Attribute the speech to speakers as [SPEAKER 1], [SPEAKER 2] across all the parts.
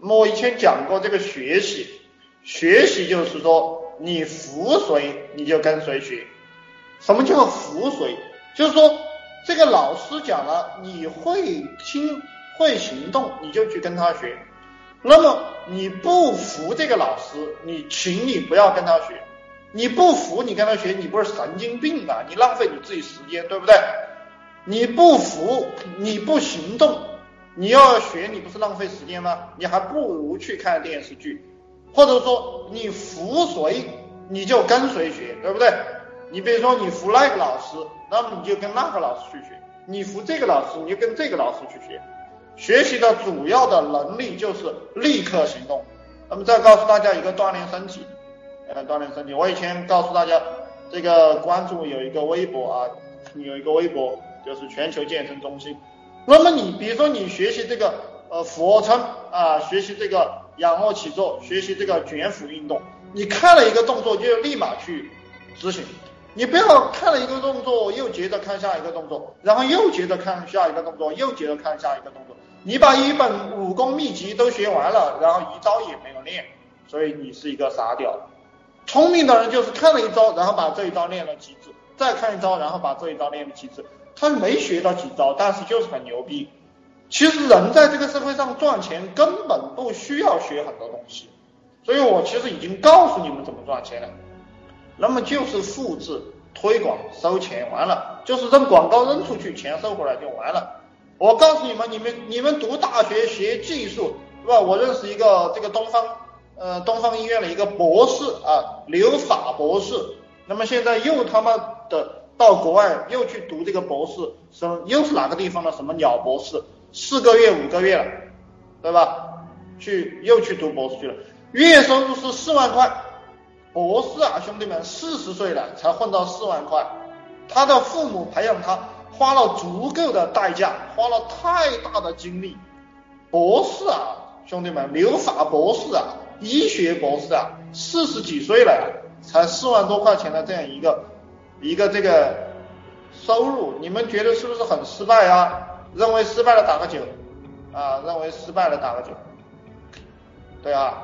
[SPEAKER 1] 我以前讲过这个学习，学习就是说你服谁你就跟谁学。什么叫服谁？就是说这个老师讲了，你会听会行动，你就去跟他学。那么你不服这个老师，你请你不要跟他学。你不服，你跟他学，你不是神经病啊？你浪费你自己时间，对不对？你不服，你不行动，你要学，你不是浪费时间吗？你还不如去看电视剧，或者说你服谁，你就跟谁学，对不对？你比如说你服那个老师，那么你就跟那个老师去学；你服这个老师，你就跟这个老师去学。学习的主要的能力就是立刻行动。那么再告诉大家一个锻炼身体。呃，锻炼身体。我以前告诉大家，这个关注有一个微博啊，有一个微博就是全球健身中心。那么你比如说你学习这个呃俯卧撑啊，学习这个仰卧起坐，学习这个卷腹运动，你看了一个动作就立马去执行，你不要看了一个动作又接着看下一个动作，然后又接着看下一个动作，又接着看下一个动作，你把一本武功秘籍都学完了，然后一招也没有练，所以你是一个傻屌。聪明的人就是看了一招，然后把这一招练了极致，再看一招，然后把这一招练了极致。他没学到几招，但是就是很牛逼。其实人在这个社会上赚钱根本不需要学很多东西，所以我其实已经告诉你们怎么赚钱了。那么就是复制、推广、收钱，完了就是扔广告扔出去，钱收回来就完了。我告诉你们，你们你们读大学学技术是吧？我认识一个这个东方。呃，东方医院的一个博士啊，留法博士，那么现在又他妈的到国外又去读这个博士，什又是哪个地方的什么鸟博士，四个月五个月了，对吧？去又去读博士去了，月收入是四万块，博士啊，兄弟们，四十岁了才混到四万块，他的父母培养他花了足够的代价，花了太大的精力，博士啊，兄弟们，留法博士啊。医学博士啊，四十几岁了，才四万多块钱的这样一个一个这个收入，你们觉得是不是很失败啊？认为失败了打个九啊，认为失败了打个九，对啊，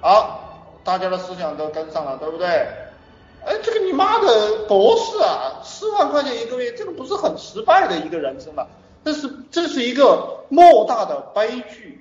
[SPEAKER 1] 好，大家的思想都跟上了，对不对？哎，这个你妈的博士啊，四万块钱一个月，这个不是很失败的一个人生吗？这是这是一个莫大的悲剧。